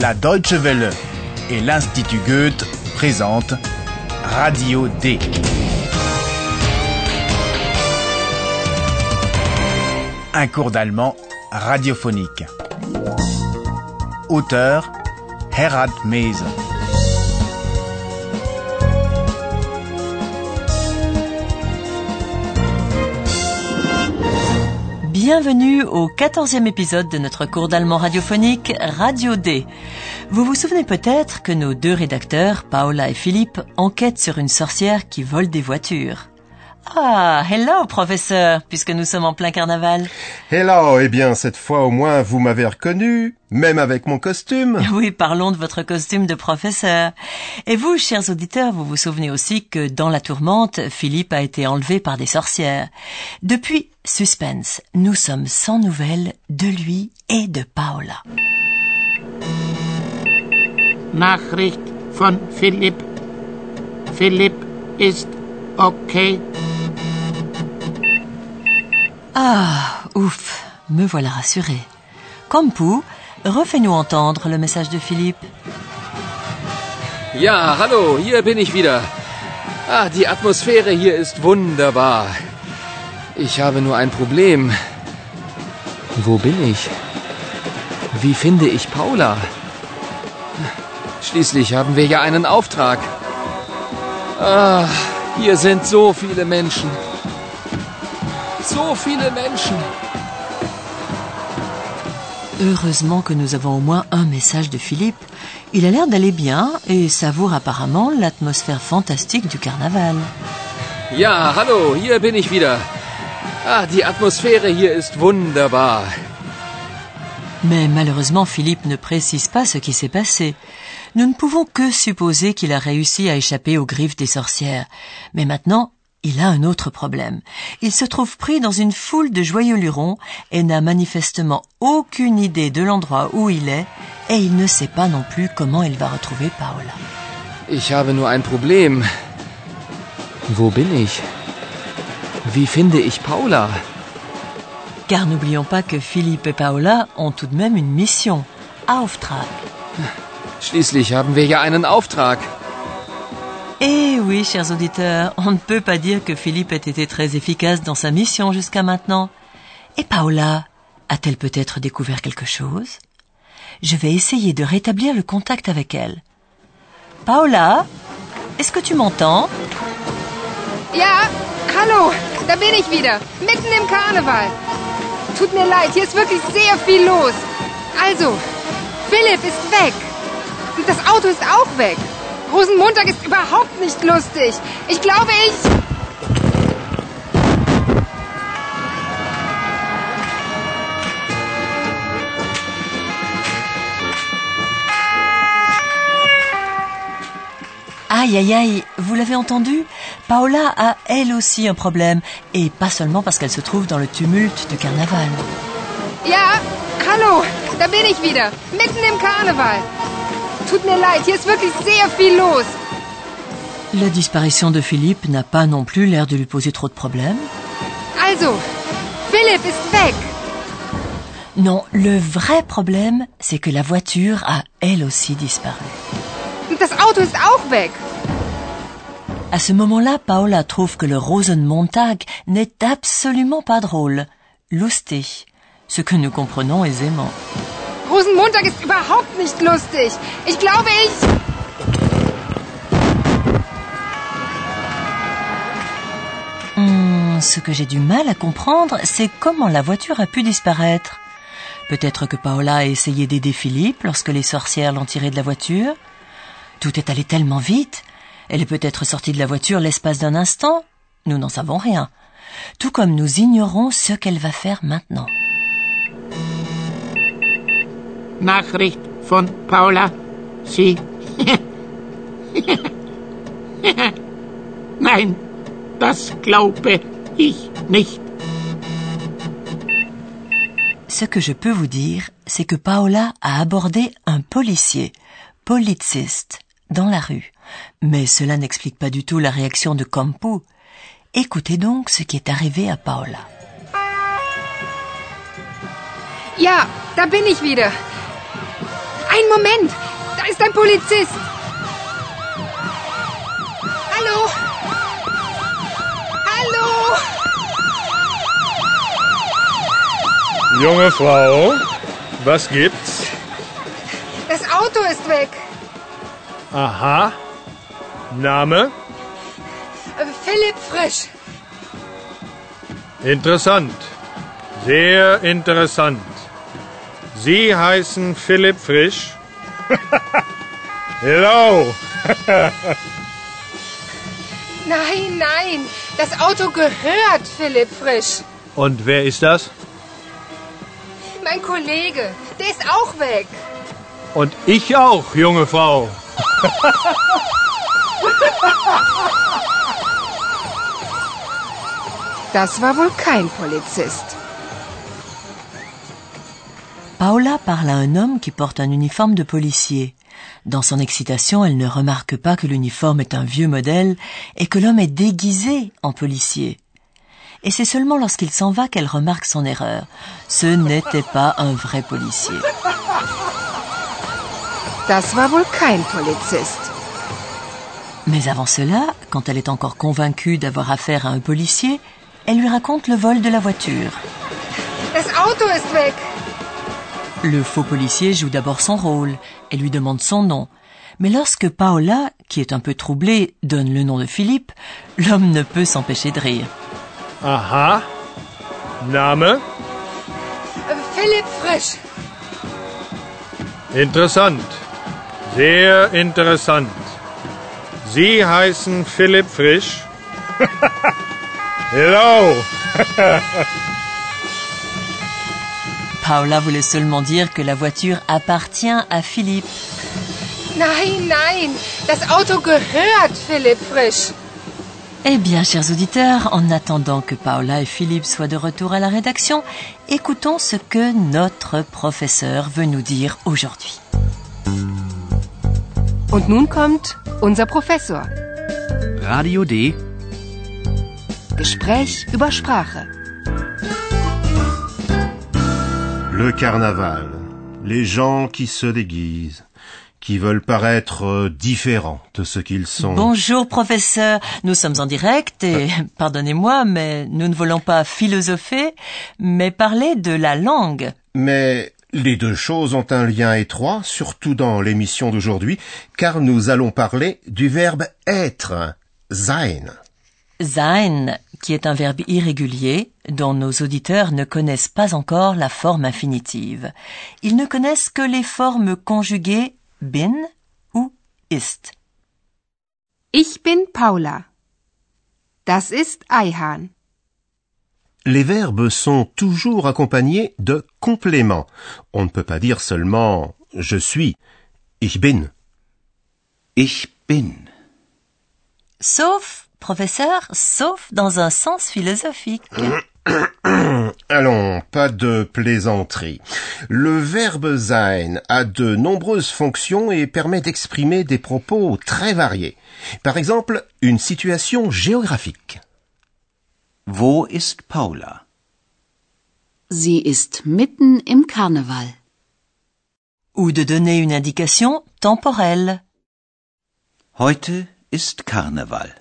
La Deutsche Welle et l'Institut Goethe présentent Radio D. Un cours d'allemand radiophonique. Auteur Herald Mese. Bienvenue au quatorzième épisode de notre cours d'allemand radiophonique Radio D. Vous vous souvenez peut-être que nos deux rédacteurs, Paola et Philippe, enquêtent sur une sorcière qui vole des voitures. Ah, hello professeur, puisque nous sommes en plein carnaval. Hello, eh bien cette fois au moins vous m'avez reconnu, même avec mon costume. Oui, parlons de votre costume de professeur. Et vous, chers auditeurs, vous vous souvenez aussi que dans la tourmente, Philippe a été enlevé par des sorcières. Depuis, suspense, nous sommes sans nouvelles de lui et de Paola. Nachricht von Philipp. Philipp ist okay. Ah, ouf, me voilà rassurée. Kampu, refais-nous entendre le message de Philippe. Ja, hallo, hier bin ich wieder. Ah, die Atmosphäre hier ist wunderbar. Ich habe nur ein Problem. Wo bin ich? Wie finde ich Paula? Schließlich haben wir ja einen Auftrag. Ah, hier sind so viele Menschen. So viele Menschen. Heureusement que nous avons au moins un message de Philippe. Il a l'air d'aller bien et savoure apparemment l'atmosphère fantastique du carnaval. Ja, hallo, hier bin ich wieder. Ah, die Atmosphäre hier ist wunderbar. Mais malheureusement, Philippe ne précise pas ce qui s'est passé. Nous ne pouvons que supposer qu'il a réussi à échapper aux griffes des sorcières. Mais maintenant, il a un autre problème. Il se trouve pris dans une foule de joyeux lurons et n'a manifestement aucune idée de l'endroit où il est et il ne sait pas non plus comment il va retrouver Paola. Ich habe nur ein Problem. Wo bin ich? Wie finde ich Paula? Car n'oublions pas que Philippe et Paola ont tout de même une mission. Auftrag. Schließlich haben wir ja einen Auftrag. Eh oui, chers auditeurs, on ne peut pas dire que Philippe ait été très efficace dans sa mission jusqu'à maintenant. Et Paola a-t-elle peut-être découvert quelque chose? Je vais essayer de rétablir le contact avec elle. Paola, est-ce que tu m'entends? Ja, hallo, da bin ich wieder, mitten im Karneval. Tut mir leid, hier ist wirklich sehr viel los. Also, Philipp ist weg. Und das Auto ist auch weg. Rosenmontag ist überhaupt nicht lustig. Ich glaube, ich... Aïe aïe aïe, vous l'avez entendu Paola a elle aussi un problème, et pas seulement parce qu'elle se trouve dans le tumulte du carnaval. Ja, hallo, da bin ich wieder, mitten im Karneval. Tut mir leid, hier ist wirklich sehr viel los. La disparition de Philippe n'a pas non plus l'air de lui poser trop de problèmes. Also, Philipp ist weg. Non, le vrai problème, c'est que la voiture a elle aussi disparu. Und das Auto ist auch weg. À ce moment-là, Paola trouve que le Rosenmontag n'est absolument pas drôle. Lustig. Ce que nous comprenons aisément. Rosenmontag ist überhaupt nicht lustig. Ich glaube, ich... Hmm, ce que j'ai du mal à comprendre, c'est comment la voiture a pu disparaître. Peut-être que Paola a essayé d'aider Philippe lorsque les sorcières l'ont tiré de la voiture. Tout est allé tellement vite. Elle est peut-être sortie de la voiture l'espace d'un instant. Nous n'en savons rien. Tout comme nous ignorons ce qu'elle va faire maintenant. Nachricht von Paula. Sie. Nein, das glaube ich nicht. Ce que je peux vous dire, c'est que Paola a abordé un policier, Polizist, dans la rue. Mais cela n'explique pas du tout la réaction de Kampu. Écoutez donc ce qui est arrivé à Paola. Ja, da bin ich wieder. Ein Moment! Da ist ein Polizist! Hallo? Hallo? Junge Frau, was gibt's? Das Auto ist weg. Aha. Name? Äh, Philipp Frisch. Interessant. Sehr interessant. Sie heißen Philipp Frisch? Hello. Nein, nein. Das Auto gehört Philipp Frisch. Und wer ist das? Mein Kollege. Der ist auch weg. Und ich auch, junge Frau. Das war wohl kein Polizist. Paola parle à un homme qui porte un uniforme de policier. Dans son excitation, elle ne remarque pas que l'uniforme est un vieux modèle et que l'homme est déguisé en policier. Et c'est seulement lorsqu'il s'en va qu'elle remarque son erreur. Ce n'était pas un vrai policier. Das war wohl kein Polizist. Mais avant cela, quand elle est encore convaincue d'avoir affaire à un policier, elle lui raconte le vol de la voiture. Das Auto ist weg. Le faux policier joue d'abord son rôle et lui demande son nom. Mais lorsque Paola, qui est un peu troublée, donne le nom de Philippe, l'homme ne peut s'empêcher de rire. Aha. Name? Äh, Philipp Frisch. Interessant. Sehr interessant. Sie heißen Philipp Frisch? Hello. Paola voulait seulement dire que la voiture appartient à Philippe. Nein, nein. Das Auto gehört Philipp Frisch. Eh bien, chers auditeurs, en attendant que Paola et Philippe soient de retour à la rédaction, écoutons ce que notre professeur veut nous dire aujourd'hui. Und nun kommt unser Professor. Radio D. Gespräch über Sprache. Le carnaval. Les gens qui se déguisent, qui veulent paraître euh, différents de ce qu'ils sont. Bonjour, professeur. Nous sommes en direct et, pardonnez-moi, mais nous ne voulons pas philosopher, mais parler de la langue. Mais les deux choses ont un lien étroit, surtout dans l'émission d'aujourd'hui, car nous allons parler du verbe être, sein. Sein, qui est un verbe irrégulier dont nos auditeurs ne connaissent pas encore la forme infinitive. Ils ne connaissent que les formes conjuguées bin ou ist. Ich bin Paula. Das ist Eihan. Les verbes sont toujours accompagnés de compléments. On ne peut pas dire seulement je suis, ich bin. Ich bin. Sauf, professeur, sauf dans un sens philosophique. Allons, pas de plaisanterie. Le verbe sein a de nombreuses fonctions et permet d'exprimer des propos très variés. Par exemple, une situation géographique. Wo ist Paula? Sie ist mitten im Karneval. Ou de donner une indication temporelle. Heute ist Karneval.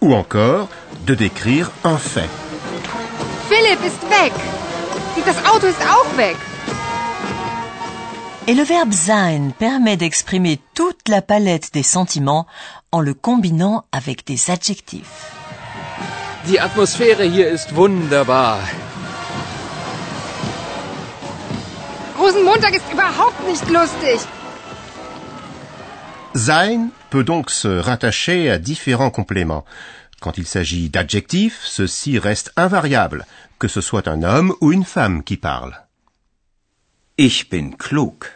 Ou encore, de décrire un fait. Philipp ist weg. Das Auto ist auch weg. Et le verbe sein permet d'exprimer toute la palette des sentiments en le combinant avec des adjectifs. Die Atmosphäre hier ist wunderbar. Rosenmontag ist überhaupt nicht lustig. Sein peut donc se rattacher à différents compléments. Quand il s'agit d'adjectifs, ceci reste invariable, que ce soit un homme ou une femme qui parle. Ich bin klug.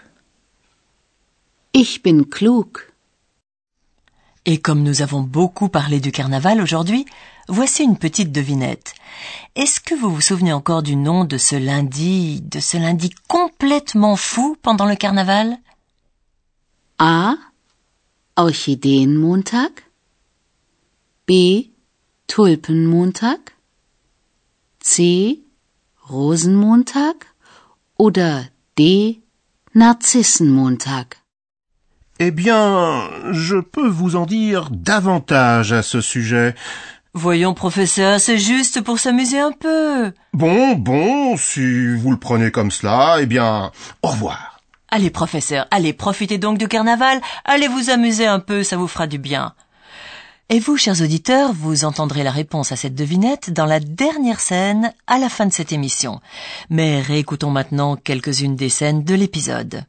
Ich bin klug. Et comme nous avons beaucoup parlé du carnaval aujourd'hui, voici une petite devinette. Est-ce que vous vous souvenez encore du nom de ce lundi, de ce lundi complètement fou pendant le carnaval? A. Orchideenmontag. B. Tulpenmontag? C. Rosenmontag? Oder D. Narzissenmontag? Eh bien, je peux vous en dire davantage à ce sujet. Voyons, professeur, c'est juste pour s'amuser un peu. Bon, bon, si vous le prenez comme cela, eh bien, au revoir. Allez, professeur, allez, profitez donc du carnaval, allez vous amuser un peu, ça vous fera du bien. Et vous, chers auditeurs, vous entendrez la réponse à cette devinette dans la dernière scène à la fin de cette émission. Mais réécoutons maintenant quelques-unes des scènes de l'épisode.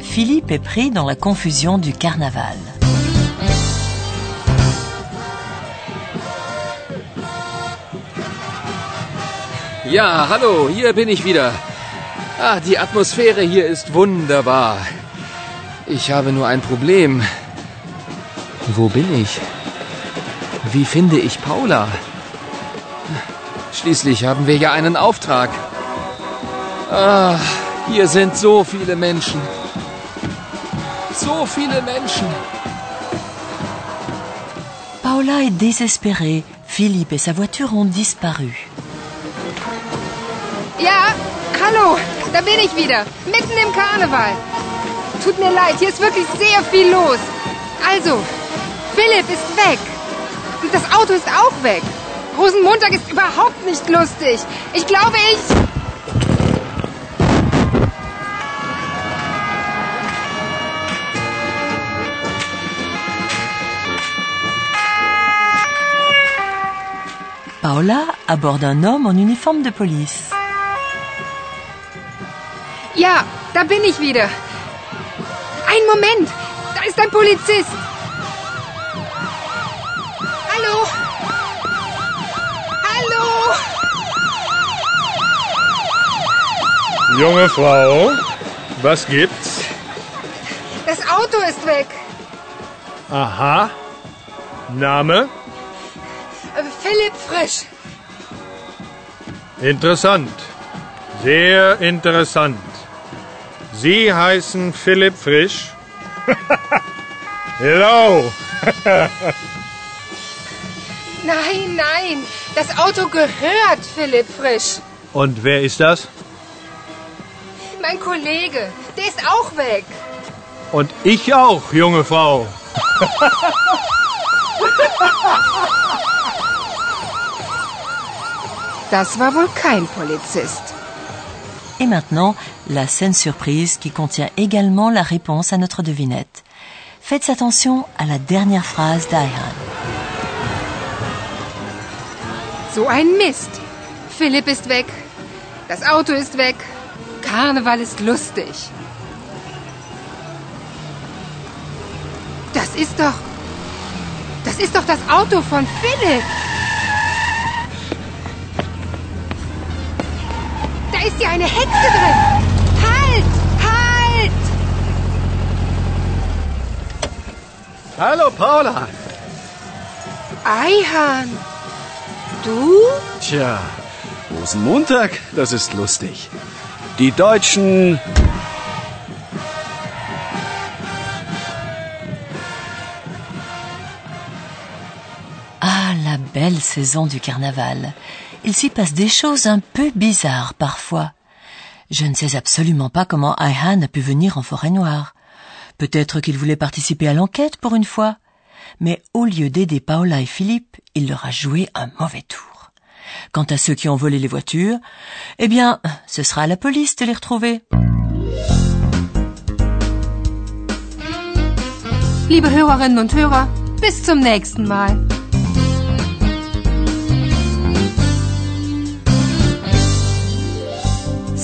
Philippe est pris dans la confusion du carnaval. Ja, hallo, hier bin ich wieder. Ah, die Atmosphäre hier ist wunderbar. Ich habe nur ein Problem. Wo bin ich? Wie finde ich Paula? Schließlich haben wir ja einen Auftrag. Ah, hier sind so viele Menschen. So viele Menschen. Paola est désespérée. Philippe et sa voiture ont disparu. Ja, hallo, da bin ich wieder. Mitten im Karneval. Tut mir leid, hier ist wirklich sehr viel los. Also, Philipp ist weg. Und das Auto ist auch weg. Rosenmontag ist überhaupt nicht lustig. Ich glaube, ich... Paola aborde un homme en uniforme de police. Ja, da bin ich wieder. Ein Moment, da ist ein Polizist. Hallo? Hallo? Junge Frau, was gibt's? Das Auto ist weg. Aha. Name? Äh, Philipp Frisch. Interessant. Sehr interessant. Sie heißen Philipp Frisch? Hello. Nein, nein, das Auto gehört Philipp Frisch. Und wer ist das? Mein Kollege, der ist auch weg. Und ich auch, junge Frau. Das war wohl kein Polizist. Maintenant, la scène surprise qui contient également la réponse à notre devinette. Faites attention à la dernière phrase d'Ayhan. So ein Mist. Philipp ist weg. Das Auto ist weg. Karneval ist lustig. Das ist doch. Das ist doch das Auto von Philipp. Ist ja eine Hexe drin. Halt! Halt! Hallo Paula. Eihan. Du? Tja, Rosenmontag, das ist lustig. Die Deutschen. Ah, la belle saison du carnaval. Il s'y passe des choses un peu bizarres parfois. Je ne sais absolument pas comment Ayhan a pu venir en forêt noire. Peut-être qu'il voulait participer à l'enquête pour une fois. Mais au lieu d'aider Paola et Philippe, il leur a joué un mauvais tour. Quant à ceux qui ont volé les voitures, eh bien, ce sera à la police de les retrouver. Liebe Hörerinnen und Hörer, bis zum nächsten Mal.